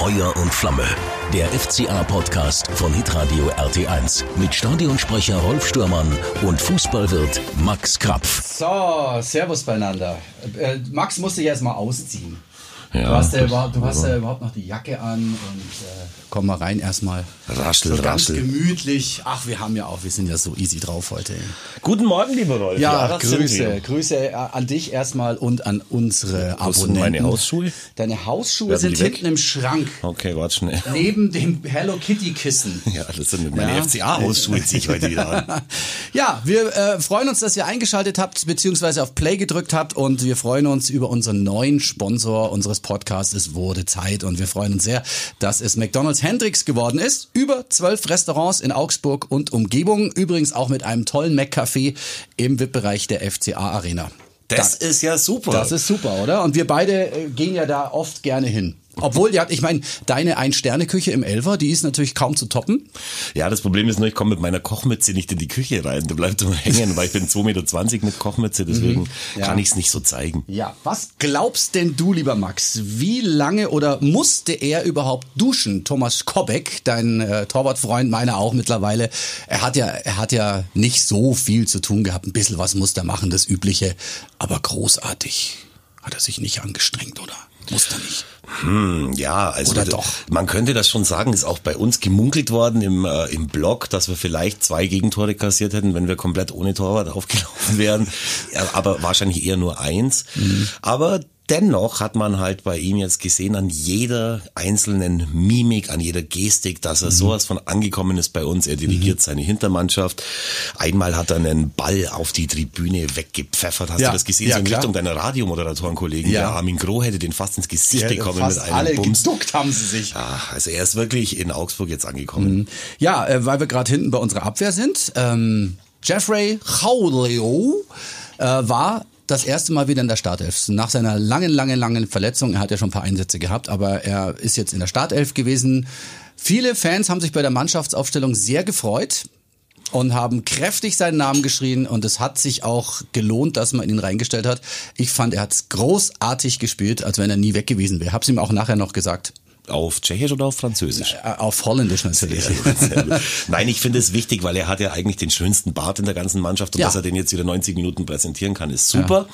Feuer und Flamme. Der FCA-Podcast von Hitradio RT1 mit Stadionsprecher Rolf Stürmann und Fußballwirt Max Krapf. So, Servus beieinander. Äh, Max musste ich erstmal ausziehen. Ja, du hast, ja, überhaupt- du hast ja überhaupt noch die Jacke an und äh, komm mal rein erstmal. Raschel, so ganz raschel. gemütlich. Ach, wir haben ja auch, wir sind ja so easy drauf heute. Guten Morgen, lieber Rolf. Ja, das sind Grüße, wir. Grüße äh, an dich erstmal und an unsere Wo sind Abonnenten. meine Hausschuhe? Deine Hausschuhe Werden sind hinten im Schrank, Okay, warte schnell. neben dem Hello Kitty Kissen. Ja, das sind meine Ja. FCA-Hausschuhe, ziehe ich heute wieder an. Ja, wir äh, freuen uns, dass ihr eingeschaltet habt, beziehungsweise auf Play gedrückt habt und wir freuen uns über unseren neuen Sponsor unseres Podcasts. Es wurde Zeit und wir freuen uns sehr, dass es McDonald's Hendrix geworden ist. Über zwölf Restaurants in Augsburg und Umgebung. Übrigens auch mit einem tollen Mac-Café im VIP-Bereich der FCA Arena. Das ist ja super. Das ist super, oder? Und wir beide äh, gehen ja da oft gerne hin. Obwohl, ja, ich meine, deine Ein-Sterne-Küche im Elfer, die ist natürlich kaum zu toppen. ja, das Problem ist nur, ich komme mit meiner Kochmütze nicht in die Küche rein. Da bleibt immer hängen, weil ich bin 2,20 Meter mit Kochmütze, deswegen Mhm. Ja. kann ich es nicht so zeigen. Ja, was glaubst denn du, lieber Max? Wie lange oder musste er überhaupt duschen? Thomas Kobeck, dein äh, Torwartfreund, meiner auch mittlerweile. Er hat ja, er hat ja nicht so viel zu tun gehabt. Ein bisschen was musste er machen, das Übliche. Aber großartig hat er sich nicht angestrengt, oder? Musste er nicht. Hm, ja, also Oder doch? man könnte das schon sagen, ist auch bei uns gemunkelt worden im, äh, im Blog, dass wir vielleicht zwei Gegentore kassiert hätten, wenn wir komplett ohne Torwart aufgelaufen wären. Aber wahrscheinlich eher nur eins. Mhm. Aber dennoch hat man halt bei ihm jetzt gesehen an jeder einzelnen Mimik, an jeder Gestik, dass er Mhm. sowas von angekommen ist bei uns. Er dirigiert seine Hintermannschaft. Einmal hat er einen Ball auf die Tribüne weggepfeffert. Hast Ja, du das gesehen? ja, so in klar. Richtung deiner Radiomoderatorenkollegen. Ja. Der Armin Groh hätte den fast ins Gesicht bekommen Fast mit einem alle Bums. geduckt haben sie sich. Ah, also er ist wirklich in Augsburg jetzt angekommen. Ja, äh, weil wir gerade hinten bei unserer Abwehr sind. Ähm, Jeffrey Chauleo äh, war das erste Mal wieder in der Startelf. Nach seiner langen, langen, langen Verletzung, er hat ja schon ein paar Einsätze gehabt, aber er ist jetzt in der Startelf gewesen. Viele Fans haben sich bei der Mannschaftsaufstellung sehr gefreut und haben kräftig seinen Namen geschrien und es hat sich auch gelohnt, dass man ihn reingestellt hat. Ich fand, er hat es großartig gespielt, als wenn er nie weg gewesen wäre. Hab's ihm auch nachher noch gesagt. Auf Tschechisch oder auf Französisch? Äh, Auf Holländisch natürlich. Nein, ich finde es wichtig, weil er hat ja eigentlich den schönsten Bart in der ganzen Mannschaft und Ja. dass er den jetzt wieder 90 Minuten präsentieren kann, ist super.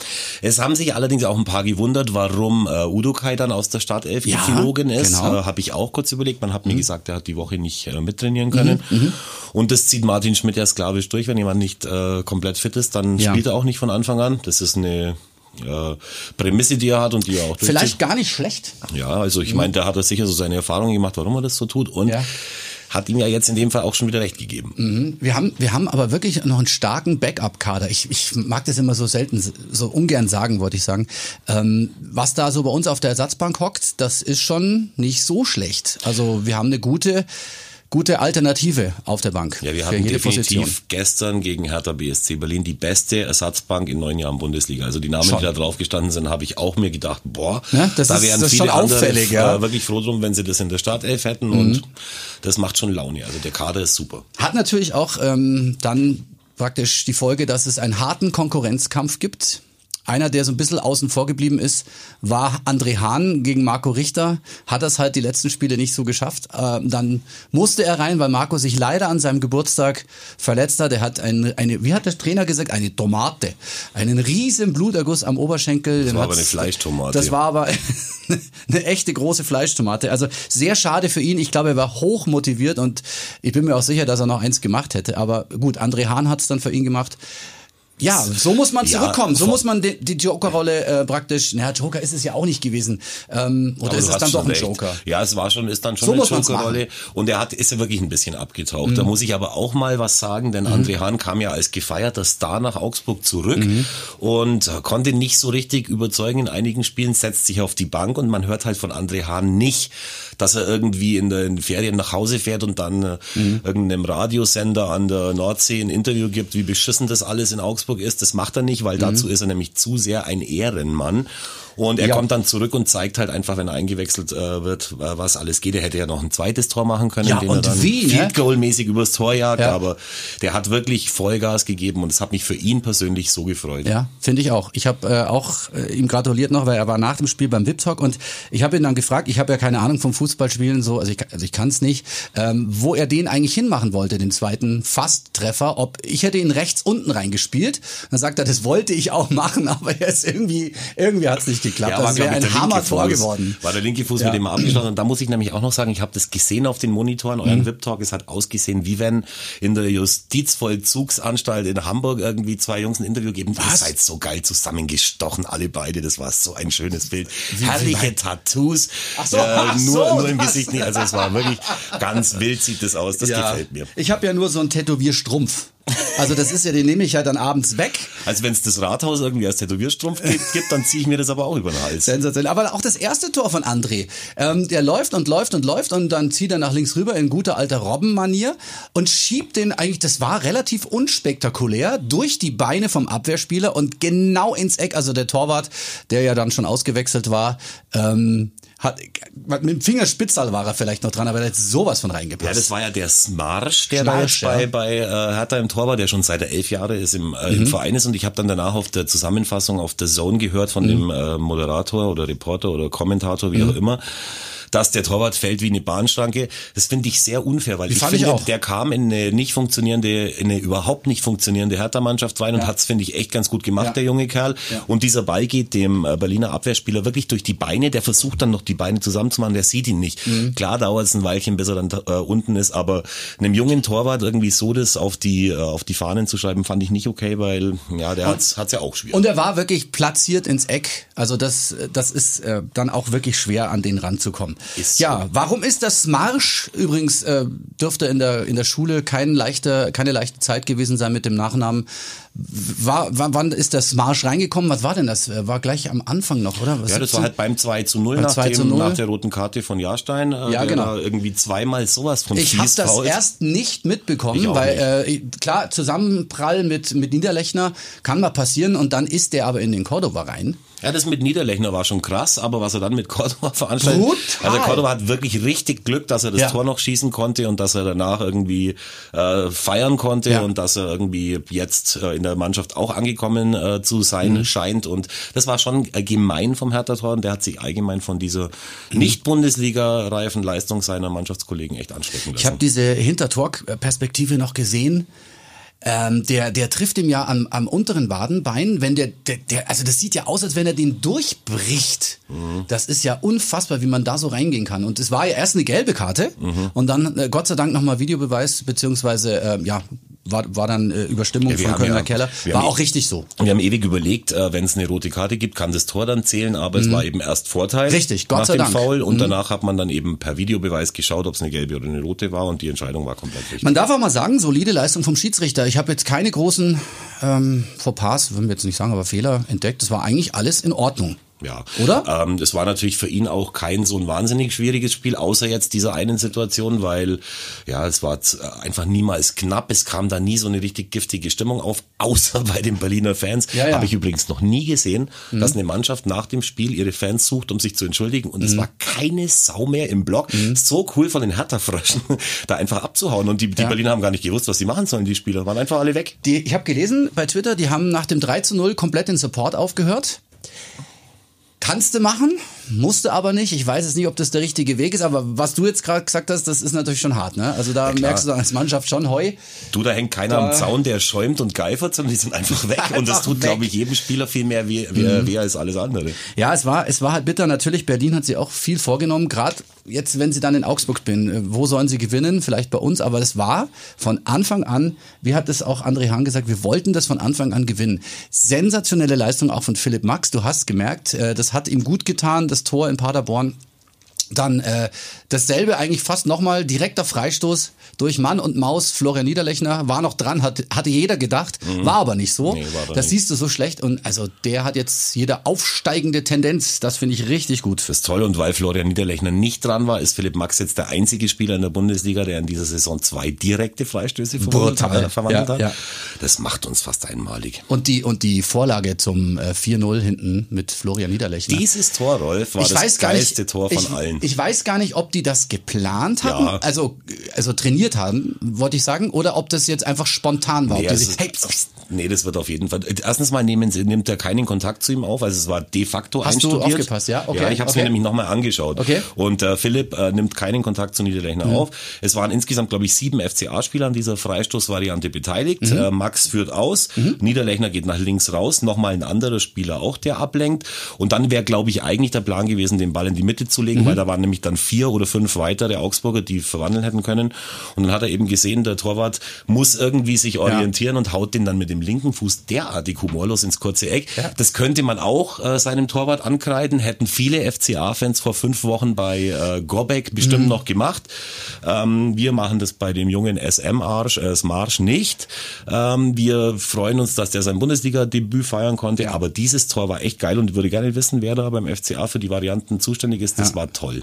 Es haben sich allerdings auch ein paar gewundert, warum äh, Udokai dann aus der Startelf Ja, geflogen ist. genau. Äh, Habe ich auch kurz überlegt. Man hat mir gesagt, er hat die Woche nicht äh, mittrainieren können. Und das zieht Martin Schmidt ja sklavisch durch. Wenn jemand nicht äh, komplett fit ist, dann Ja. spielt er auch nicht von Anfang an. Das ist eine äh, Prämisse, die er hat und die er auch durchzieht. Vielleicht gar nicht schlecht. Ja, also ich meine, da hat er sicher so seine Erfahrungen gemacht, warum er das so tut und Ja. hat ihm ja jetzt in dem Fall auch schon wieder recht gegeben. Wir haben, wir haben aber wirklich noch einen starken Backup-Kader. Ich, ich mag das immer so selten, so ungern sagen, wollte ich sagen. Ähm, was da so bei uns auf der Ersatzbank hockt, das ist schon nicht so schlecht. Also wir haben eine gute, gute Alternative auf der Bank Ja, wir hatten definitiv Position. gestern gegen Hertha BSC Berlin die beste Ersatzbank in neun Jahren Bundesliga. Also die Namen, Schon. die da drauf gestanden sind, habe ich auch mir gedacht, boah, Ja, das da ist- wären das viele schon andere auffällig, ja. Mhm. äh, wirklich froh drum, wenn sie das in der Startelf hätten und das macht schon Laune. Also der Kader ist super. Hat natürlich auch ähm, dann praktisch die Folge, dass es einen harten Konkurrenzkampf gibt. Einer, der so ein bisschen außen vor geblieben ist, war André Hahn gegen Marco Richter. Hat das halt die letzten Spiele nicht so geschafft. Ähm, dann musste er rein, weil Marco sich leider an seinem Geburtstag verletzt hat. Er hat eine, eine wie hat der Trainer gesagt, eine Tomate. Einen riesen Bluterguss am Oberschenkel. Das war aber eine Fleischtomate. Das war aber eine echte große Fleischtomate. Also sehr schade für ihn. Ich glaube, er war hoch motiviert und ich bin mir auch sicher, dass er noch eins gemacht hätte. Aber gut, André Hahn hat es dann für ihn gemacht. Ja, so muss man Ja, zurückkommen. So muss man die, die Joker-Rolle äh, praktisch. Na, Joker ist es ja auch nicht gewesen. Ähm, oder ist es dann doch ein recht. Joker? Ja, es war schon, ist dann schon So eine Jokerrolle. Und er hat, ist ja wirklich ein bisschen abgetaucht. Mhm. Da muss ich aber auch mal was sagen, denn André Hahn kam ja als gefeierter Star nach Augsburg zurück Mhm. und konnte nicht so richtig überzeugen in einigen Spielen, setzt sich auf die Bank und man hört halt von André Hahn nicht, dass er irgendwie in den Ferien nach Hause fährt und dann äh, Mhm. irgendeinem Radiosender an der Nordsee ein Interview gibt, wie beschissen das alles in Augsburg ist. Das macht er nicht, weil Mhm. dazu ist er nämlich zu sehr ein Ehrenmann. Und er Ja. kommt dann zurück und zeigt halt einfach, wenn er eingewechselt äh, wird, was alles geht. Er hätte ja noch ein zweites Tor machen können, Ja, und er wie, ne? Field Goal mäßig übers Tor jagt, Ja. aber der hat wirklich Vollgas gegeben und es hat mich für ihn persönlich so gefreut. Ja, finde ich auch. Ich habe äh, auch äh, ihm gratuliert noch, weil er war nach dem Spiel beim Wiptalk und ich habe ihn dann gefragt, ich habe ja keine Ahnung vom Fußballspielen, so, also ich, also ich kann es nicht, ähm, wo er den eigentlich hinmachen wollte, den zweiten Fast-Treffer, ob ich hätte ihn rechts unten reingespielt. Dann sagt er, das wollte ich auch machen, aber er ist irgendwie, irgendwie hat es nicht geklappt. Ja, das wäre ein Hammer-Tor geworden. War der linke Fuß, Ja. mit dem abgeschlossen. Und da muss ich nämlich auch noch sagen, ich habe das gesehen auf den Monitoren, euren Mhm. VIP-Talk. Es hat ausgesehen, wie wenn in der Justizvollzugsanstalt in Hamburg irgendwie zwei Jungs ein Interview geben. Ihr Was? seid so geil zusammengestochen, alle beide. Das war so ein schönes Bild. Herrliche Tattoos. Ach so, äh, ach nur, so, nur im Gesicht nicht. Also es war wirklich ganz wild sieht das aus. Das gefällt mir. Ich habe ja nur so einen Tätowierstrumpf. Also das ist ja, den nehme ich ja dann abends weg. Also wenn es das Rathaus irgendwie als Tätowierstrumpf gibt, gibt dann ziehe ich mir das aber auch über den Hals. Sensationell. Aber auch das erste Tor von André. Ähm, der läuft und läuft und läuft und dann zieht er nach links rüber in guter alter Robbenmanier und schiebt den eigentlich, das war relativ unspektakulär, durch die Beine vom Abwehrspieler und genau ins Eck. Also der Torwart, der ja dann schon ausgewechselt war, ähm, hat, mit dem Fingerspitzal war er vielleicht noch dran, aber der hat sowas von reingepasst. Ja, das war ja der Smarsch, der Smarsch, da ja. bei, bei äh, Hertha im Tor war, der schon seit er elf Jahre ist im, äh, Mhm. im Verein ist. Und ich habe dann danach auf der Zusammenfassung auf der Zone gehört Mhm. von dem äh, Moderator oder Reporter oder Kommentator, wie Mhm. auch immer, dass der Torwart fällt wie eine Bahnschranke. Das finde ich sehr unfair, weil Die ich ich finde, auch. der kam in eine nicht funktionierende, in eine überhaupt nicht funktionierende Hertha-Mannschaft rein und Ja. hat's finde ich, echt ganz gut gemacht, Ja. der junge Kerl. Ja. Und dieser Ball geht dem äh, Berliner Abwehrspieler wirklich durch die Beine. Der versucht dann noch die Beine zusammenzumachen, der sieht ihn nicht. Mhm. Klar dauert es ein Weilchen, bis er dann äh, unten ist, aber einem jungen Torwart irgendwie so das auf die, äh, auf die Fahnen zu schreiben, fand ich nicht okay, weil ja, der hat's, hat's ja auch schwierig. Und er war wirklich platziert ins Eck. Also das, das ist äh, dann auch wirklich schwer, an den ranzukommen. Ist so. ja, warum ist das Marsch? Übrigens äh, dürfte in der in der Schule kein leichter, keine leichte Zeit gewesen sein mit dem Nachnamen. War, wann, ist das Marsch reingekommen? Was war denn das? Äh, War gleich am Anfang noch, oder? Was ja, das war halt beim 2 zu 0, Beim nach, 2 zu dem, 0. nach der roten Karte von Jahrstein. Äh, Ja, genau. irgendwie zweimal sowas von Ich habe das erst nicht mitbekommen, weil nicht. Äh, klar Zusammenprall mit mit Niederlechner kann mal passieren und dann ist der aber in den Cordoba rein. Ja, das mit Niederlechner war schon krass, aber was er dann mit Cordoba veranstaltet, Brutal. also Cordoba hat wirklich richtig Glück, dass er das Ja. Tor noch schießen konnte und dass er danach irgendwie äh, feiern konnte Ja. und dass er irgendwie jetzt äh, in der Mannschaft auch angekommen äh, zu sein Mhm. scheint und das war schon äh, gemein vom Hertha-Tor und der hat sich allgemein von dieser Mhm. nicht-Bundesliga-reifen Leistung seiner Mannschaftskollegen echt anstecken lassen. Ich habe diese Hintertor-Perspektive noch gesehen. Ähm, der, der trifft ihm ja am, am unteren Wadenbein, wenn der, der, der, also das sieht ja aus, als wenn er den durchbricht. Das ist ja unfassbar, wie man da so reingehen kann. Und es war ja erst eine gelbe Karte und dann äh, Gott sei Dank nochmal Videobeweis, beziehungsweise, äh, ja, war, war dann äh, Überstimmung Ja, von Kölner ja- Keller. War auch richtig so. Wir haben ewig überlegt, äh, wenn es eine rote Karte gibt, kann das Tor dann zählen, aber es war eben erst Vorteil. Mhm. Richtig, Gott nach sei dem Dank. Mhm. Foul und danach hat man dann eben per Videobeweis geschaut, ob es eine gelbe oder eine rote war und die Entscheidung war komplett richtig. Man darf auch mal sagen, solide Leistung vom Schiedsrichter. Ich habe jetzt keine großen ähm, Fauxpas, würden wir jetzt nicht sagen, aber Fehler entdeckt. Das war eigentlich alles in Ordnung. Ja. Oder? Ähm, es war natürlich für ihn auch kein so ein wahnsinnig schwieriges Spiel, außer jetzt dieser einen Situation, weil ja, es war z- einfach niemals knapp. Es kam da nie so eine richtig giftige Stimmung auf, außer bei den Berliner Fans. Ja, ja. Habe ich übrigens noch nie gesehen, dass eine Mannschaft nach dem Spiel ihre Fans sucht, um sich zu entschuldigen. Und es war keine Sau mehr im Block. So cool von den Hertha-Fröschen, da einfach abzuhauen. Und die, die Ja. Berliner haben gar nicht gewusst, was sie machen sollen, die Spieler. Waren einfach alle weg. Die, ich habe gelesen bei Twitter, die haben nach dem 3 zu 0 komplett den Support aufgehört. Kannst du machen, musste aber nicht. Ich weiß jetzt nicht, ob das der richtige Weg ist, aber was du jetzt gerade gesagt hast, das ist natürlich schon hart. Ne? Also da klar. merkst du dann als Mannschaft schon Heu. Du, da hängt keiner Da- am Zaun, der schäumt und geifert, sondern die sind einfach weg. und das Einfach tut. Mhm. glaube ich, jedem Spieler viel mehr weh, weh, weh als alles andere. Ja, es war, es war halt bitter. Natürlich, Berlin hat sie auch viel vorgenommen. Gerade jetzt, wenn sie dann in Augsburg spielen, äh, wo sollen sie gewinnen? Vielleicht bei uns. Aber das war von Anfang an, wie hat es auch André Hahn gesagt, wir wollten das von Anfang an gewinnen. Sensationelle Leistung auch von Philipp Max. Du hast gemerkt, äh, das hat ihm gut getan, das Tor in Paderborn. Dann äh, dasselbe eigentlich fast nochmal direkter Freistoß durch Mann und Maus. Florian Niederlechner war noch dran, hat, hatte jeder gedacht, war aber nicht so. Nee, da das nicht. siehst du so schlecht und also der hat jetzt jede aufsteigende Tendenz. Das finde ich richtig gut. Das ist toll und weil Florian Niederlechner nicht dran war, ist Philipp Max jetzt der einzige Spieler in der Bundesliga, der in dieser Saison zwei direkte Freistöße Brutal. äh, verwandelt Ja, hat. ja. Das macht uns fast einmalig. Und die und die Vorlage zum äh, 4-0 hinten mit Florian Niederlechner. Dieses Tor, Rolf, war ich das weiß gar geilste nicht, Tor von ich, allen. Ich weiß gar nicht, ob die das geplant hatten, Ja. also also trainiert haben, wollte ich sagen, oder ob das jetzt einfach spontan war. Nee, Ob die sich- hey, pst, pst. Nee, das wird auf jeden Fall. Erstens mal nehmen sie, nimmt er keinen Kontakt zu ihm auf, also es war de facto Hast du einstudiert. aufgepasst, ja? Okay, Ja, ich habe es okay. mir nämlich nochmal angeschaut. Okay. Und äh, Philipp äh, nimmt keinen Kontakt zu Niederlechner auf. Es waren insgesamt, glaube ich, sieben FCA-Spieler an dieser Freistoßvariante beteiligt. Mhm. Äh, Max führt aus, Niederlechner geht nach links raus, nochmal ein anderer Spieler auch, der ablenkt. Und dann wäre, glaube ich, eigentlich der Plan gewesen, den Ball in die Mitte zu legen, Mhm. weil da waren nämlich dann vier oder fünf weitere Augsburger, die verwandeln hätten können. Und dann hat er eben gesehen, der Torwart muss irgendwie sich orientieren und haut den dann mit dem linken Fuß derartig humorlos ins kurze Eck. Das könnte man auch äh, seinem Torwart ankreiden, hätten viele FCA-Fans vor fünf Wochen bei äh, Gobek bestimmt Mhm. noch gemacht. Ähm, wir machen das bei dem jungen SM-Arsch, äh, Smarsch nicht. Ähm, wir freuen uns, dass der sein Bundesliga-Debüt feiern konnte, aber dieses Tor war echt geil und ich würde gerne wissen, wer da beim FCA für die Varianten zuständig ist. Das war toll.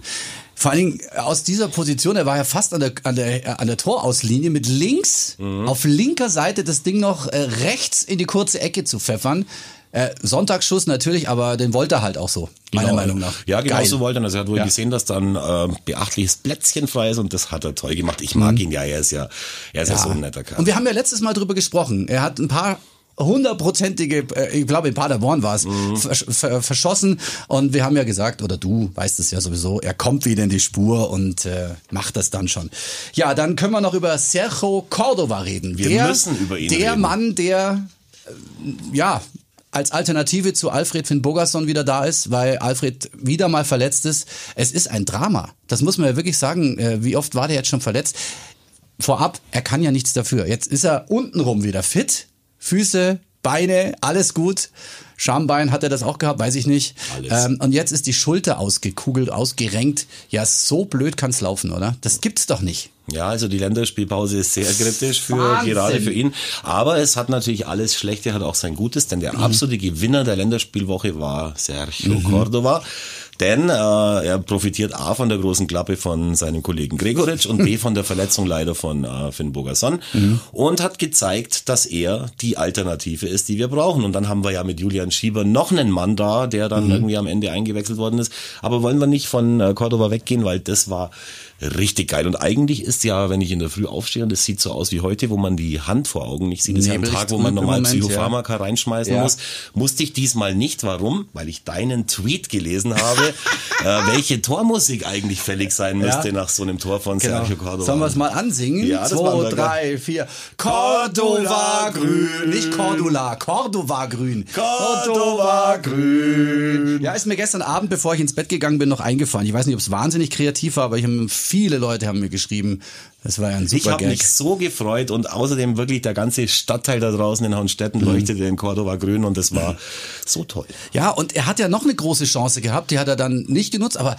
Vor allen Dingen aus dieser Position, er war ja fast an der, an der, äh, an der Torauslinie mit links, Mhm. auf linker Seite das Ding noch äh, rechts in die kurze Ecke zu pfeffern. Äh, Sonntagsschuss natürlich, aber den wollte er halt auch so, meiner Genau. Meinung nach. Ja, genau Geil. so wollte er. Also er hat wohl Ja. gesehen, dass dann äh, beachtliches Plätzchen frei ist und das hat er toll gemacht. Ich mag ihn ja, er ist ja, er ist ja, so ein netter Kerl. Und wir haben ja letztes Mal drüber gesprochen. Er hat ein paar hundertprozentige, äh, ich glaube in Paderborn war es, Mhm. versch ver verschossen. Und wir haben ja gesagt, oder du weißt es ja sowieso, er kommt wieder in die Spur und äh, macht das dann schon. Ja, dann können wir noch über Sergio Cordova reden. Wir der, müssen über ihn Der reden. Mann, der, äh, ja, als Alternative zu Alfred Finn Bogerson wieder da ist, weil Alfred wieder mal verletzt ist. Es ist ein Drama. Das muss man ja wirklich sagen. Äh, Wie oft war der jetzt schon verletzt? vorab, er kann ja nichts dafür. Jetzt ist er untenrum wieder fit. Füße, Beine, alles gut. Schambein hat er das auch gehabt, weiß ich nicht. Ähm, und jetzt ist die Schulter ausgekugelt, ausgerenkt. Ja, so blöd kann's laufen, oder? Das gibt's doch nicht. Ja, also die Länderspielpause ist sehr kritisch für Wahnsinn. gerade für ihn. Aber es hat natürlich alles Schlechte, hat auch sein Gutes, denn Mhm. der absolute Gewinner der Länderspielwoche war Sergio Cordova. Denn äh, er profitiert A von der großen Klappe von seinem Kollegen Gregoritsch und B von der Verletzung leider von äh, Finn Bogerson und hat gezeigt, dass er die Alternative ist, die wir brauchen. Und dann haben wir ja mit Julian Schieber noch einen Mann da, der dann irgendwie am Ende eingewechselt worden ist. Aber wollen wir nicht von äh, Cordova weggehen, weil das war richtig geil. Und eigentlich ist ja, wenn ich in der Früh aufstehe und es sieht so aus wie heute, wo man die Hand vor Augen nicht sieht, das ist ja ein Tag, wo man normal Moment, ja. Psychopharmaka reinschmeißen Ja. muss, musste ich diesmal nicht. Warum? Weil ich deinen Tweet gelesen habe, äh, welche Tormusik eigentlich fällig sein müsste Ja. nach so einem Tor von Sergio Cordova. Genau. Sollen wir es mal ansingen? Ja, das Zwei, drei, vier. Cordova grün. Nicht Cordula, Cordova grün. Cordova grün. Ja, ist mir gestern Abend, bevor ich ins Bett gegangen bin, noch eingefallen. Ich weiß nicht, ob es wahnsinnig kreativ war, aber ich habe viele Leute haben mir geschrieben. Das war ja ein Ich super habe Gag. mich so gefreut und außerdem wirklich der ganze Stadtteil da draußen in Hohenstetten Mhm. leuchtete in Cordova grün und das war so toll. Ja, und er hat ja noch eine große Chance gehabt, die hat er dann nicht genutzt, aber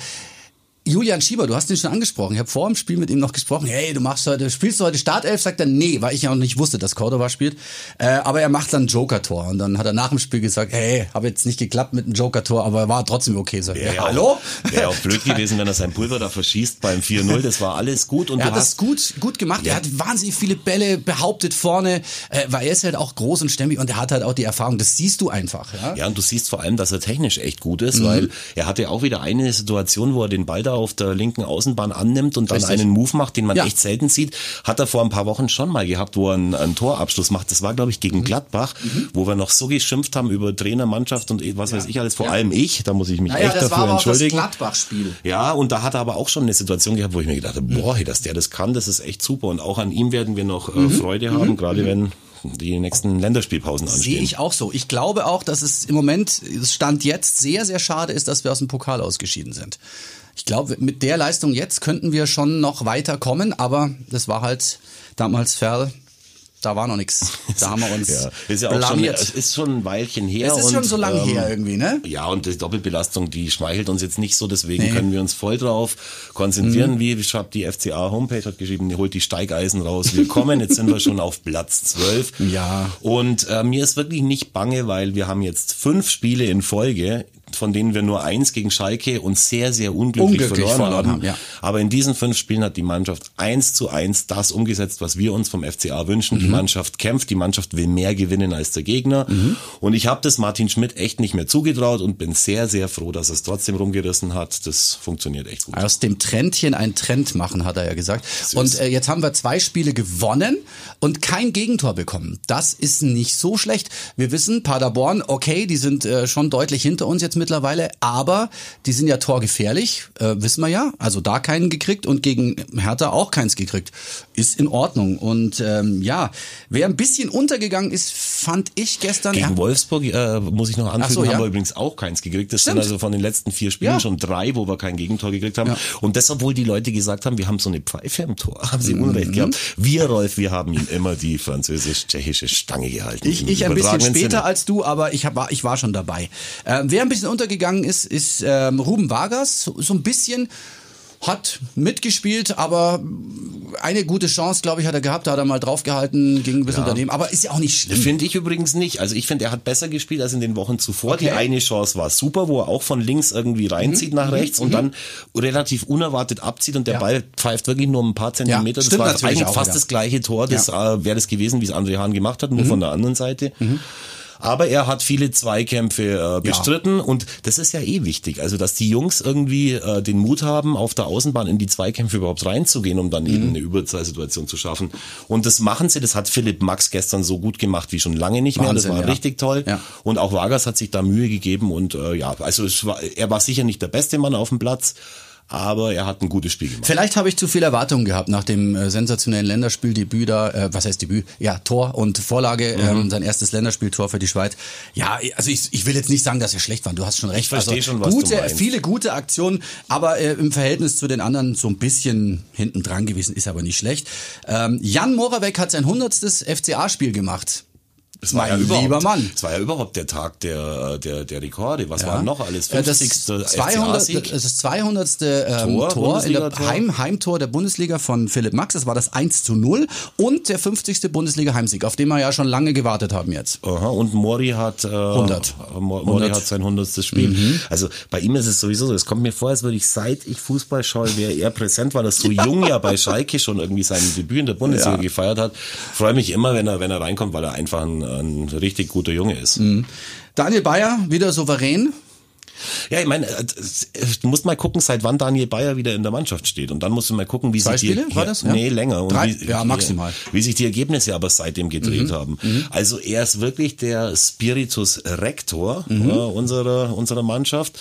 Julian Schieber, du hast ihn schon angesprochen. Ich habe vor dem Spiel mit ihm noch gesprochen. Hey, du machst heute, spielst du heute Startelf? Sagt er, nee, weil ich ja noch nicht wusste, dass Cordova spielt. Äh, aber er macht dann Joker-Tor. Und dann hat er nach dem Spiel gesagt, hey, habe jetzt nicht geklappt mit einem Joker-Tor, aber war trotzdem okay. So, ja, Wäre hallo? Auch, wäre auch blöd gewesen, wenn er sein Pulver da verschießt beim 4-0. Das war alles gut und Er hat das gut, gut gemacht. Er hat wahnsinnig viele Bälle behauptet vorne, äh, weil er ist halt auch groß und stämmig und er hat halt auch die Erfahrung. Das siehst du einfach. Ja? Ja, und du siehst vor allem, dass er technisch echt gut ist, Mhm. weil er hatte auch wieder eine Situation, wo er den Ball da auf der linken Außenbahn annimmt und dann Richtig. einen Move macht, den man Ja. echt selten sieht. Hat er vor ein paar Wochen schon mal gehabt, wo er einen, einen Torabschluss macht. Das war, glaube ich, Mhm. gegen Gladbach, wo wir noch so geschimpft haben über Trainer, Mannschaft und was weiß ich alles. Vor allem ich, da muss ich mich Naja, echt das war dafür entschuldigen. Gladbach-Spiel. Ja, und da hat er aber auch schon eine Situation gehabt, wo ich mir gedacht habe, boah, hey, dass der das kann, das ist echt super. Und auch an ihm werden wir noch Mhm. äh, Freude haben, gerade wenn die nächsten Länderspielpausen Sehe anstehen. ich auch so. Ich glaube auch, dass es im Moment, es Stand jetzt, sehr, sehr schade ist, dass wir aus dem Pokal ausgeschieden sind. Ich glaube, mit der Leistung jetzt könnten wir schon noch weiterkommen, aber das war halt damals Ferl da war noch nichts. Da haben wir uns ja, ist ja auch blamiert. schon, es ist schon ein Weilchen her. Es ist schon und, so lange ähm, her irgendwie, ne? Ja, und die Doppelbelastung, die schmeichelt uns jetzt nicht so, deswegen Nee. können wir uns voll drauf konzentrieren. Wie schreibt die FCA Homepage, hat geschrieben, holt die Steigeisen raus, wir kommen, jetzt sind wir schon auf Platz 12. Ja. Und äh, mir ist wirklich nicht bange, weil wir haben jetzt fünf Spiele in Folge, von denen wir nur eins gegen Schalke und sehr, sehr unglücklich, Unglücklich verloren, verloren haben. ja. Aber in diesen fünf Spielen hat die Mannschaft eins zu eins das umgesetzt, was wir uns vom FCA wünschen. Mhm. Die Mannschaft kämpft, die Mannschaft will mehr gewinnen als der Gegner. Mhm. Und ich habe das Martin Schmidt echt nicht mehr zugetraut und bin sehr, sehr froh, dass er es trotzdem rumgerissen hat. Das funktioniert echt gut. Aus dem Trendchen ein Trend machen, hat er ja gesagt. So und äh, jetzt haben wir zwei Spiele gewonnen und kein Gegentor bekommen. Das ist nicht so schlecht. Wir wissen, Paderborn, okay, die sind äh, schon deutlich hinter uns jetzt mittlerweile, aber die sind ja torgefährlich, äh, wissen wir ja. Also da keinen gekriegt und gegen Hertha auch keins gekriegt. Ist in Ordnung. Und ähm, ja, wer ein bisschen untergegangen ist, fand ich gestern. Gegen ja, Wolfsburg äh, muss ich noch anfügen, so, haben ja. wir übrigens auch keins gekriegt. Das Stimmt. sind also von den letzten vier Spielen Ja. schon drei, wo wir kein Gegentor gekriegt haben. Und das, obwohl die Leute gesagt haben, wir haben so eine Pfeife im Tor, haben Mhm. sie Unrecht gehabt. Wir, Rolf, wir haben ihm immer die französisch-tschechische Stange gehalten. Ich, ich ein bisschen später Sinne. als du, aber ich, hab, war- ich war schon dabei. Ähm, wer ein bisschen untergegangen ist, ist ähm, Ruben Vargas. So, so ein bisschen hat mitgespielt, aber eine gute Chance, glaube ich, hat er gehabt. Da hat er mal draufgehalten, ging ein bisschen Ja. daneben. Aber ist ja auch nicht schlimm. Finde ich übrigens nicht. Also ich finde, er hat besser gespielt als in den Wochen zuvor. Okay. Die eine Chance war super, wo er auch von links irgendwie reinzieht nach rechts und dann relativ unerwartet abzieht und der Ja. Ball pfeift wirklich nur ein paar Zentimeter. das stimmt war eigentlich auch fast das gleiche Tor. Das äh, wäre das gewesen, wie es André Hahn gemacht hat, nur von der anderen Seite. Aber er hat viele Zweikämpfe äh, bestritten und das ist ja eh wichtig. Also, dass die Jungs irgendwie äh, den Mut haben, auf der Außenbahn in die Zweikämpfe überhaupt reinzugehen, um dann eben eine Überzahlsituation zu schaffen. Und das machen sie, das hat Philipp Max gestern so gut gemacht wie schon lange nicht mehr. Wahnsinn, das war ja. richtig toll. Ja. Und auch Vargas hat sich da Mühe gegeben und äh, ja, also es war, er war sicher nicht der beste Mann auf dem Platz, aber er hat ein gutes Spiel gemacht. Vielleicht habe ich zu viel Erwartungen gehabt nach dem äh, sensationellen Länderspieldebüt da, äh, was heißt Debüt? Ja, Tor und Vorlage, Mhm. ähm, sein erstes Länderspieltor für die Schweiz. Ja, also ich, ich will jetzt nicht sagen, dass er schlecht war. Du hast schon recht. verstehe also schon, was du gute, meinst. viele gute Aktionen, aber äh, im Verhältnis zu den anderen so ein bisschen hinten dran gewesen, ist aber nicht schlecht. Ähm, Jan Moravec hat sein hundertstes FCA-Spiel gemacht. Das war ja Mein überhaupt, lieber Mann. Das war ja überhaupt der Tag der, der, der Rekorde. Was waren noch alles? Äh, Das 50. 200, FCA-Sieg? das ist 200. Ähm, Tor, Tor, in der. Heim, Heimtor der Bundesliga von Philipp Max. Das war das 1 zu 0 und der 50. Bundesliga-Heimsieg, auf den wir ja schon lange gewartet haben jetzt. Aha, und Mori hat, äh, 100. Mo- Mori 100. hat sein hundertstes Spiel. Mhm. Also bei ihm ist es sowieso so, es kommt mir vor, als würde ich seit ich Fußball schaue, wäre er präsent, weil er so jung ja bei Schalke schon irgendwie sein Debüt in der Bundesliga Ja. gefeiert hat. Freue mich immer, wenn er, wenn er reinkommt, weil er einfach ein, ein richtig guter Junge ist. Mhm. Daniel Bayer, wieder souverän. Ja, ich meine, äh, du musst mal gucken, seit wann Daniel Bayer wieder in der Mannschaft steht. Und dann musst du mal gucken, wie Zwei sich die, Spiele, war das, ja? Nee, länger. Und Drei? wie, Ja, maximal. Mhm. Wie sich die Ergebnisse aber seitdem gedreht haben. Also er ist wirklich der Spiritus Rector Mhm. äh, unserer, unserer Mannschaft.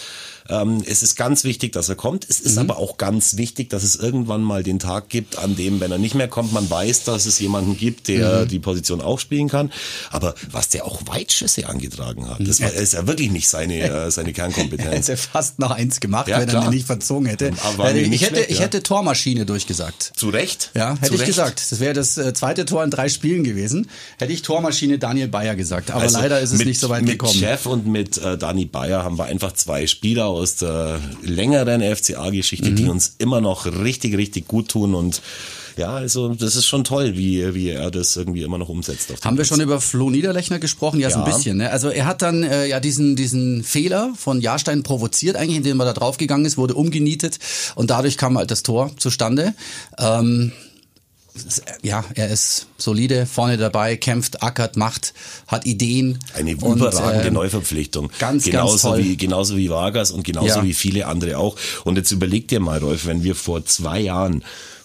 Ähm, es ist ganz wichtig, dass er kommt. Es Mhm. ist aber auch ganz wichtig, dass es irgendwann mal den Tag gibt, an dem, wenn er nicht mehr kommt, man weiß, dass es jemanden gibt, der Mhm. die Position auch spielen kann. Aber was der auch Weitschüsse angetragen hat, das war, ist ja wirklich nicht seine, äh, seine Er Kernkompetenz. hätte fast noch eins gemacht, Ja, wenn er nicht verzogen hätte. Aber ich hätte, schlecht, ich ja. hätte Tormaschine durchgesagt. Zu Recht. Ja, hätte Zu ich Recht. gesagt. Das wäre das äh, zweite Tor in drei Spielen gewesen. Hätte ich Tormaschine Daniel Bayer gesagt. Aber Also leider ist es mit, nicht so weit mit gekommen. Chef und mit äh, Dani Bayer haben wir einfach zwei Spieler aus der längeren FCA-Geschichte, Mhm. die uns immer noch richtig, richtig gut tun und ja, also das ist schon toll, wie, wie er das irgendwie immer noch umsetzt. Haben wir Platz. schon über Flo Niederlechner gesprochen? Ja, so ein Ja. bisschen. Ne? Also er hat dann äh, ja diesen diesen Fehler von Jahrstein provoziert, eigentlich, indem er da draufgegangen ist, wurde umgenietet und dadurch kam halt das Tor zustande. Ähm, ja, er ist solide, vorne dabei, kämpft, ackert, macht, hat Ideen. Eine Und, überragende ähm, Neuverpflichtung. ganz, ganz genauso toll. wie genauso wie Vargas und genauso Ja. wie viele andere auch. Und jetzt überleg dir mal, Rolf, wenn wir vor zwei Jahren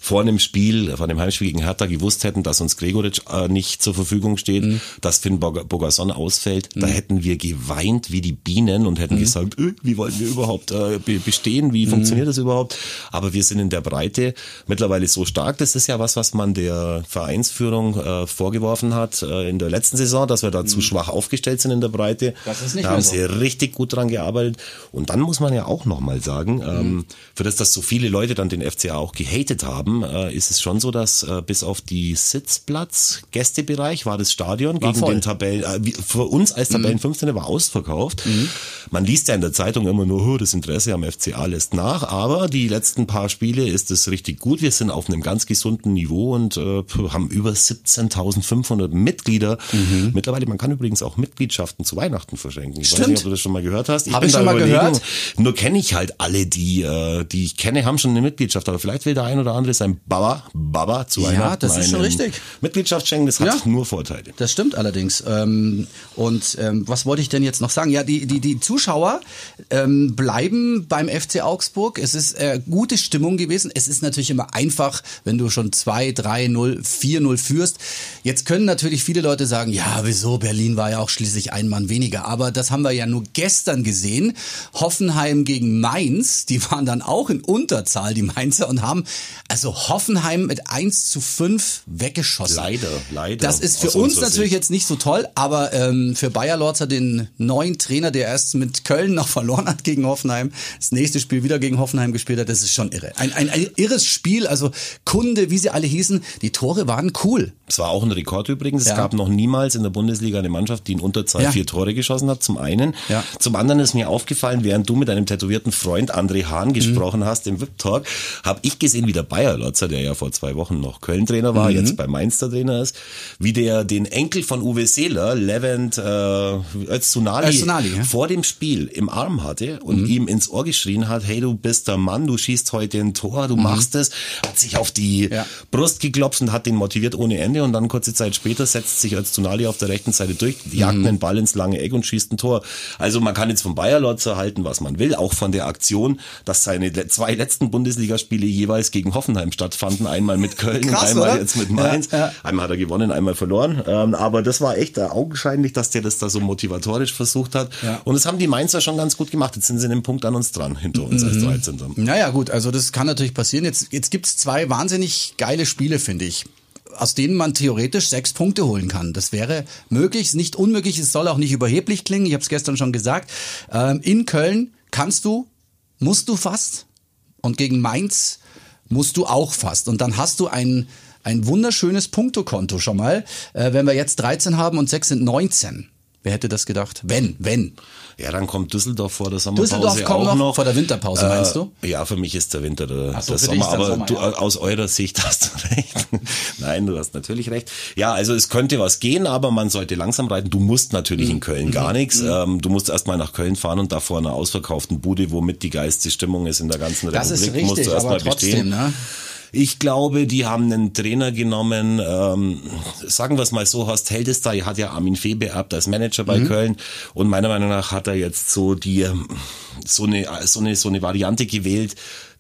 vor einem Spiel, vor einem Heimspiel gegen Hertha gewusst hätten, dass uns Gregoritsch äh, nicht zur Verfügung steht, Mhm. dass Finn Bog- Bogason ausfällt, da hätten wir geweint wie die Bienen und Mhm. hätten gesagt, äh, wie wollen wir überhaupt äh, be- bestehen, wie funktioniert das überhaupt? Aber wir sind in der Breite mittlerweile so stark, das ist ja was, was man der Vereinsführung äh, vorgeworfen hat äh, in der letzten Saison, dass wir da zu schwach aufgestellt sind in der Breite. Mhm. Das ist nicht da haben so. sie richtig gut dran gearbeitet. Und dann muss man ja auch nochmal sagen, ähm, für das, dass so viele Leute dann den FCA auch gehatet haben, haben, äh, ist es schon so, dass äh, bis auf die Sitzplatz Gästebereich war das Stadion War gegen voll. den Tabellen äh, wie- für uns als Tabellen 15. war ausverkauft. Man liest ja in der Zeitung immer nur, "Oh, das Interesse am FCA lässt nach, aber die letzten paar Spiele ist es richtig gut. Wir sind auf einem ganz gesunden Niveau und äh, haben über 17.500 Mitglieder. Mittlerweile, man kann übrigens auch Mitgliedschaften zu Weihnachten verschenken. Ich weiß Stimmt. nicht, ob du das schon mal gehört hast. Hab bin ich schon mal überlegen, gehört. Nur kenne ich halt alle, die, äh, die ich kenne, haben schon eine Mitgliedschaft, aber vielleicht will der ein oder andere sein Baba, Baba zu Ja, Weihnachten das ist schon richtig. Mitgliedschaft schenken, das hat Ja. nur Vorteile. Das stimmt allerdings. Ähm, und ähm, was wollte ich denn jetzt noch sagen? Ja, die, die, die Zuschauer ähm, bleiben beim FC Augsburg. Es ist äh, gute Stimmung gewesen. Es ist natürlich immer einfach, wenn du schon 2, 3, 0, 4, 0 führst. Jetzt können natürlich viele Leute sagen, ja, wieso? Berlin war ja auch schließlich ein Mann weniger. Aber das haben wir ja nur gestern gesehen. Hoffenheim gegen Mainz, die waren dann auch in Unterzahl, die Mainzer, und haben also Hoffenheim mit 1 zu 5 weggeschossen. Leider, leider. Das ist für uns natürlich Sicht. jetzt nicht so toll, aber ähm, für Bayer Lorzer den neuen Trainer, der erst mit Köln noch verloren hat gegen Hoffenheim, das nächste Spiel wieder gegen Hoffenheim gespielt hat, das ist schon irre. Ein, ein, ein irres Spiel, also Kunde, wie sie alle hießen, die Tore waren cool. Es war auch ein Rekord übrigens. Ja. Es gab noch niemals in der Bundesliga eine Mannschaft, die in Unterzahl Ja. vier Tore geschossen hat, zum einen. Ja. Zum anderen ist mir aufgefallen, während du mit deinem tätowierten Freund André Mhm. Hahn gesprochen hast im VIP-Talk, habe ich gesehen, wie der Bayer Lotzer, der ja vor zwei Wochen noch Köln-Trainer Mhm. war, jetzt bei Mainz der Trainer ist, wie der den Enkel von Uwe Seeler, Levent äh, Öztunali, Öztunali, ja. vor dem Spiel im Arm hatte und ihm ins Ohr geschrien hat, hey, du bist der Mann, du schießt heute ein Tor, du machst es, hat sich auf die Ja. Brust geklopft und hat den motiviert ohne Ende und dann kurze Zeit später setzt sich als Tonali auf der rechten Seite durch, jagt einen Ball ins lange Eck und schießt ein Tor. Also man kann jetzt vom Bayer Lotzer halten, was man will, auch von der Aktion, dass seine zwei letzten Bundesligaspiele jeweils gegen Hoffenheim stattfanden, einmal mit Köln Krass, einmal oder? jetzt mit Mainz. Ja, ja. Einmal hat er gewonnen, einmal verloren, ähm, aber das war echt augenscheinlich, dass der das da so motivatorisch versucht hat Ja. und das haben die Mainzer schon ganz gut gemacht. Jetzt sind sie in dem Punkt an uns dran, hinter uns Mhm. als 13. Naja gut, also das kann natürlich passieren. Jetzt, jetzt gibt's zwei wahnsinnig geile Spiele, finde ich aus denen man theoretisch sechs Punkte holen kann. Das wäre möglich, nicht unmöglich, es soll auch nicht überheblich klingen, ich habe es gestern schon gesagt. Ähm, in Köln kannst du, musst du fast und gegen Mainz musst du auch fast. Und dann hast du ein, ein wunderschönes Punktokonto schon mal, äh, wenn wir jetzt 13 haben und 6 sind 19. Wer hätte das gedacht? Wenn, wenn. Ja, dann kommt Düsseldorf vor der Sommerpause Düsseldorf kommt auch noch, noch. vor der Winterpause, meinst du? Äh, Ja, für mich ist der Winter der, so, der Sommer, ist aber Sommer, du, ja. aus eurer Sicht hast du recht. Nein, du hast natürlich recht. Ja, also es könnte was gehen, aber man sollte langsam reiten. Du musst natürlich Mhm. in Köln gar nichts. Ähm, du musst erstmal nach Köln fahren und da vor einer ausverkauften Bude, womit die geilste Stimmung ist in der ganzen Das ist Republik, musst richtig, du erstmal bestehen. ne? Ich glaube, die haben einen Trainer genommen, ähm, sagen wir es mal so, Horst Heldester hat ja Armin Fee beerbt als Manager bei Köln und meiner Meinung nach hat er jetzt so die so eine so eine so eine Variante gewählt,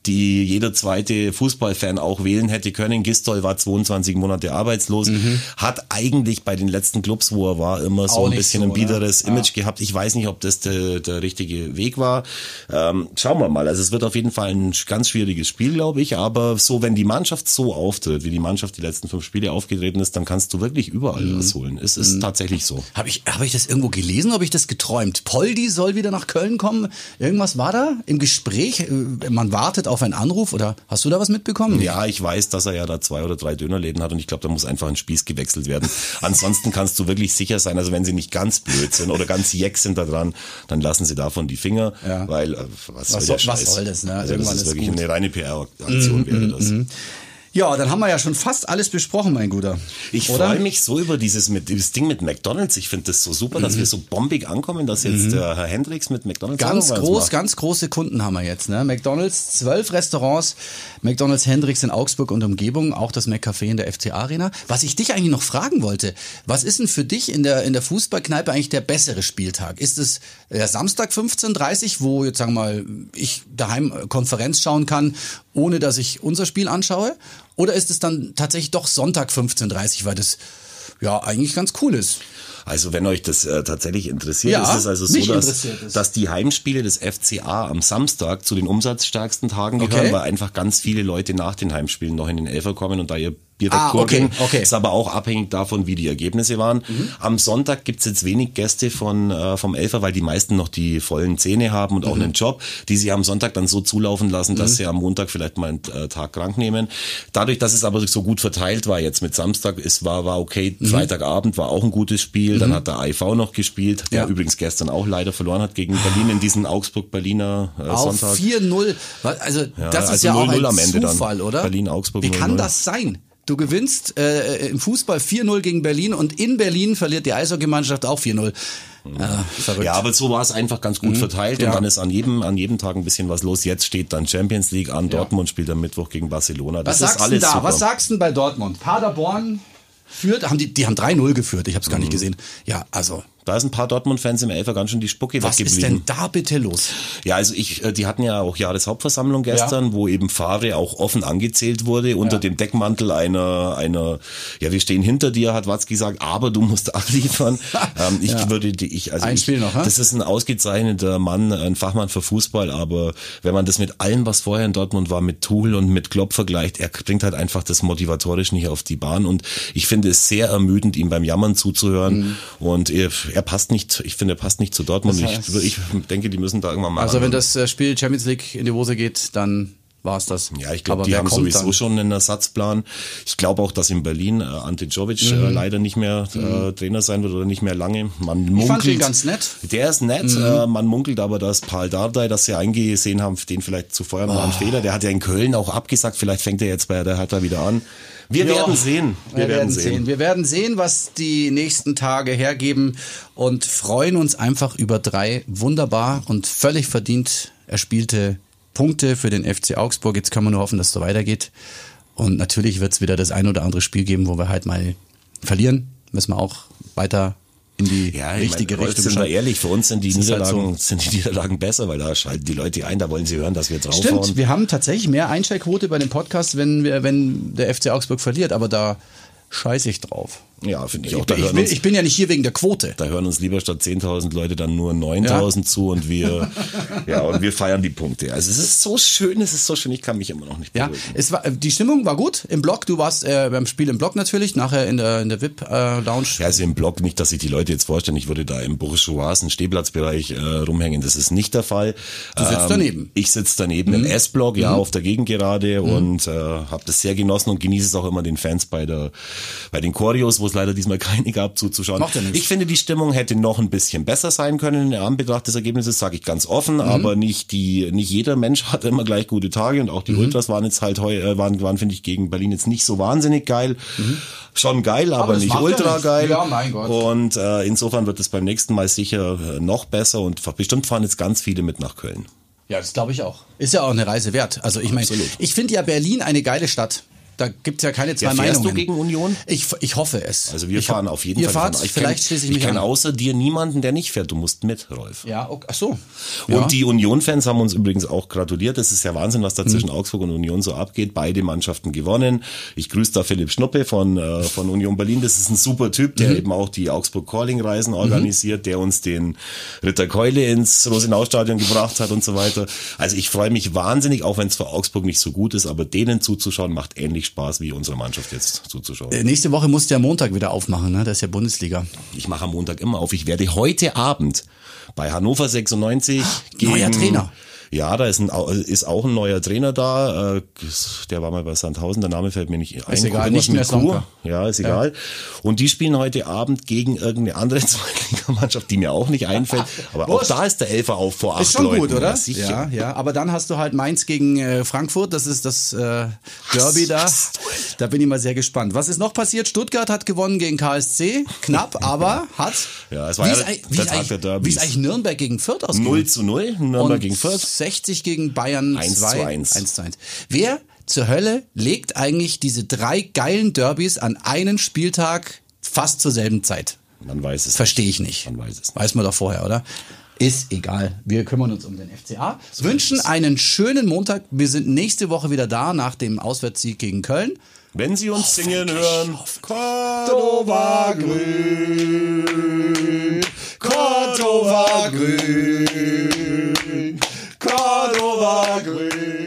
die jeder zweite Fußballfan auch wählen hätte können. Gistol war 22 Monate arbeitslos, hat eigentlich bei den letzten Clubs, wo er war, immer so Auch ein bisschen so, ein biederes ne? Image gehabt. Ich weiß nicht, ob das der, der richtige Weg war. Ähm, schauen wir mal. Also es wird auf jeden Fall ein ganz schwieriges Spiel, glaube ich. Aber so, wenn die Mannschaft so auftritt, wie die Mannschaft die letzten fünf Spiele aufgetreten ist, dann kannst du wirklich überall Mhm. was holen. Es ist tatsächlich so. Habe ich, hab ich das irgendwo gelesen? Habe ich das geträumt? Poldi soll wieder nach Köln kommen? Irgendwas war da im Gespräch? Äh, Man wartet auf einen Anruf oder hast du da was mitbekommen? Ja, ich weiß, dass er ja da zwei oder drei Dönerläden hat und ich glaube, da muss einfach ein Spieß gewechselt werden. Ansonsten kannst du wirklich sicher sein, also wenn sie nicht ganz blöd sind oder ganz jeck sind da dran, dann lassen sie davon die Finger, Ja. weil äh, was, soll soll- der was Scheiß? soll das, ne? Also Irgendwann das ist ist wirklich gut. Eine reine PR-Aktion wäre das. Ja, dann haben wir ja schon fast alles besprochen, mein Guter. Ich freue mich so über dieses, mit, dieses Ding mit McDonalds. Ich finde das so super, dass wir so bombig ankommen, dass jetzt der Herr Hendricks mit McDonalds Mhm. Ganz groß, macht. ganz große Kunden haben wir jetzt. Ne? McDonalds, zwölf Restaurants, McDonalds Hendricks in Augsburg und Umgebung, auch das McCafé in der FC Arena. Was ich dich eigentlich noch fragen wollte, was ist denn für dich in der, in der Fußballkneipe eigentlich der bessere Spieltag? Ist es der Samstag 15.30 wo jetzt sagen wir mal ich daheim äh, Konferenz schauen kann, ohne dass ich unser Spiel anschaue? Oder ist es dann tatsächlich doch Sonntag 15.30 weil das ja eigentlich ganz cool ist? Also wenn euch das äh, tatsächlich interessiert, Ja, ist es also so, dass, dass die Heimspiele des FCA am Samstag zu den umsatzstärksten Tagen Okay. gehören, weil einfach ganz viele Leute nach den Heimspielen noch in den Elfer kommen und da ihr Bierdeck Ah, okay, okay. Ist aber auch abhängig davon, wie die Ergebnisse waren. Mhm. Am Sonntag gibt's jetzt wenig Gäste von äh, vom Elfer, weil die meisten noch die vollen Zähne haben und auch Mhm. einen Job, die sie am Sonntag dann so zulaufen lassen, dass sie am Montag vielleicht mal einen äh, Tag krank nehmen. Dadurch, dass es aber so gut verteilt war jetzt mit Samstag, es war, war okay. Mhm. Freitagabend war auch ein gutes Spiel. Dann hat der IV noch gespielt, der Ja. übrigens gestern auch leider verloren hat gegen Berlin in diesem Augsburg-Berliner äh, Auf Sonntag. 4-0. Was- Also das ist also ja auch 0-0 ein am Ende dann. Zufall, oder? Berlin-Augsburg Wie kann 0-0. das sein? Du gewinnst äh, im Fußball 4-0 gegen Berlin und in Berlin verliert die Eishockeymannschaft auch 4-0. Äh, verrückt. Ja, aber so war es einfach ganz gut verteilt Mhm. Ja. und dann ist an jedem, an jedem Tag ein bisschen was los. Jetzt steht dann Champions League an, Dortmund spielt am Mittwoch gegen Barcelona. Das Was ist sagst du alles da? super. Was sagst du bei Dortmund? Paderborn führt, haben die, die haben 3-0 geführt, ich habe es Mhm. gar nicht gesehen. Ja, also, Da ist ein paar Dortmund-Fans im Elfer ganz schön die Spucke was ist weggeblieben. denn da bitte los? Ja, also ich, äh, die hatten ja auch Jahreshauptversammlung gestern, wo eben Favre auch offen angezählt wurde unter Ja. dem Deckmantel einer, einer, ja, wir stehen hinter dir, hat Watzki gesagt, aber du musst abliefern. ähm, ich Ja. würde, die, ich, also Ein ich, Spiel noch, hä? das ist ein ausgezeichneter Mann, ein Fachmann für Fußball, aber wenn man das mit allem, was vorher in Dortmund war, mit Tuchel und mit Klopp vergleicht, er bringt halt einfach das motivatorisch nicht auf die Bahn und ich finde es sehr ermüdend, ihm beim Jammern zuzuhören Mhm. und er, er passt nicht, ich finde, er passt nicht zu Dortmund. Das heißt- ich, ich denke, die müssen da irgendwann mal Also ran. wenn das äh, Spiel Champions League in die Hose geht, dann war's das. Ja, ich glaube, die haben kommt sowieso dann? schon einen Ersatzplan. Ich glaube auch, dass in Berlin äh, Ante Jovic Mhm. äh, leider nicht mehr äh, Trainer sein wird oder nicht mehr lange. Man Ich munkelt, fand ihn ganz nett. Mhm. Der ist nett. Äh, man munkelt aber, dass Paul Dardai, dass sie eingesehen haben, den vielleicht zu feuern, war ein Ah. Fehler. Der hat ja in Köln auch abgesagt. Vielleicht fängt er jetzt bei der Hertha wieder an. Wir Ja, werden sehen. Wir, werden sehen. Wir werden sehen, was die nächsten Tage hergeben und freuen uns einfach über drei wunderbar und völlig verdient erspielte Punkte für den FC Augsburg. Jetzt kann man nur hoffen, dass es so weitergeht. Und natürlich wird es wieder das ein oder andere Spiel geben, wo wir halt mal verlieren. Müssen wir auch weiter in die Ja, ich richtige meine, Richtung sind wir ehrlich, für uns sind die halt Niederlagen, sind die Niederlagen besser, weil da schalten die Leute ein, da wollen sie hören, dass wir draufhauen. Stimmt, wir haben tatsächlich mehr Einschaltquote bei dem Podcast, wenn wir, wenn der FC Augsburg verliert, aber da scheiße ich drauf. Ja, finde ich Ich, auch. Da ich, hören will, uns- ich bin ja nicht hier wegen der Quote. Da hören uns lieber statt 10.000 Leute dann nur 9.000 zu und wir, ja, und wir feiern die Punkte. Also es ist so schön, es ist so schön, ich kann mich immer noch nicht Ja, beruhigen. es war, die Stimmung war gut im Block. Du warst äh, beim Spiel im Block natürlich, nachher in der, in der VIP-Lounge. Ja, also im Blog nicht, dass sich die Leute jetzt vorstellen, ich würde da im bourgeoisen Stehplatzbereich äh, rumhängen. Das ist nicht der Fall. Du sitzt daneben. Ich sitze daneben im S-Block, ja, auf der Gegengerade und äh, habe das sehr genossen und genieße es auch immer den Fans bei der bei den Choreos, wo es leider diesmal keine gab, zuzuschauen. Macht ja nichts. Ich finde, die Stimmung hätte noch ein bisschen besser sein können in Anbetracht des Ergebnisses, sage ich ganz offen, Mhm. aber nicht die nicht jeder Mensch hat immer gleich gute Tage und auch die Mhm. Ultras waren jetzt halt heu, äh, waren, waren finde ich gegen Berlin jetzt nicht so wahnsinnig geil. Schon geil, aber, Mhm. das nicht ja ultra nichts. geil. Ja, mein Gott. Und äh, insofern wird es beim nächsten Mal sicher äh, noch besser und bestimmt fahren jetzt ganz viele mit nach Köln. Ja, das glaube ich auch. Ist ja auch eine Reise wert. Also ich meine, Absolut. ich finde ja Berlin eine geile Stadt. Da gibt's ja keine zwei Ja, fährst Meinungen. du gegen Union? Ich, ich hoffe es. Also wir ich, fahren auf jeden ihr Fall. Fahrt, Ich vielleicht schließe ich Ich mich kenne an. außer dir niemanden, der nicht fährt. Du musst mit, Rolf. Ja, okay. ach so. Und Ja. die Union-Fans haben uns übrigens auch gratuliert. Das ist ja Wahnsinn, was da Mhm. zwischen Augsburg und Union so abgeht. Beide Mannschaften gewonnen. Ich grüße da Philipp Schnuppe von, äh, von Union Berlin. Das ist ein super Typ, der Mhm. eben auch die Augsburg-Calling-Reisen organisiert, der uns den Ritter Keule ins Rosenau-Stadion gebracht hat und so weiter. Also ich freue mich wahnsinnig, auch wenn es für Augsburg nicht so gut ist, aber denen zuzuschauen macht ähnlich Spaß wie unserer Mannschaft jetzt zuzuschauen. Äh, Nächste Woche musst du ja Montag wieder aufmachen, ne? Das ist ja Bundesliga. Ich mache am Montag immer auf. Ich werde heute Abend bei Hannover 96 gegen... Neuer Trainer. Ja, da ist, ein, ist auch ein neuer Trainer da. Äh, Der war mal bei Sandhausen, der Name fällt mir nicht ein. Ist egal, nicht mehr. Sonka. Ja, ist egal. Und die spielen heute Abend gegen irgendeine andere Zweitligamannschaft, die mir auch nicht einfällt. Aber auch da ist der Elfer auf vor acht Ist schon Leuten. gut, oder? Ja. Ja, ja. Aber dann hast du halt Mainz gegen äh, Frankfurt. Das ist das äh, Derby da. Da bin ich mal sehr gespannt. Was ist noch passiert? Stuttgart hat gewonnen gegen KSC. Knapp, aber hat. Ja, es war wie ja ist, der- Tag eigentlich, der Derbys. wie ist eigentlich Nürnberg gegen Fürth ausgegangen? 0 zu 0, Nürnberg Und gegen Fürth. 60 gegen Bayern 1 zu 2. 1. 1 zu 1. Wer zur Hölle legt eigentlich diese drei geilen Derbys an einen Spieltag fast zur selben Zeit? Man weiß es. Verstehe ich nicht. Man weiß es nicht. Weiß man doch vorher, oder? Ist egal. Wir kümmern uns um den FCA. Wünschen einen schönen Montag. Wir sind nächste Woche wieder da nach dem Auswärtssieg gegen Köln. Wenn Sie uns singen hören, Cordova grün, Cordova grün. Karlowa Gry.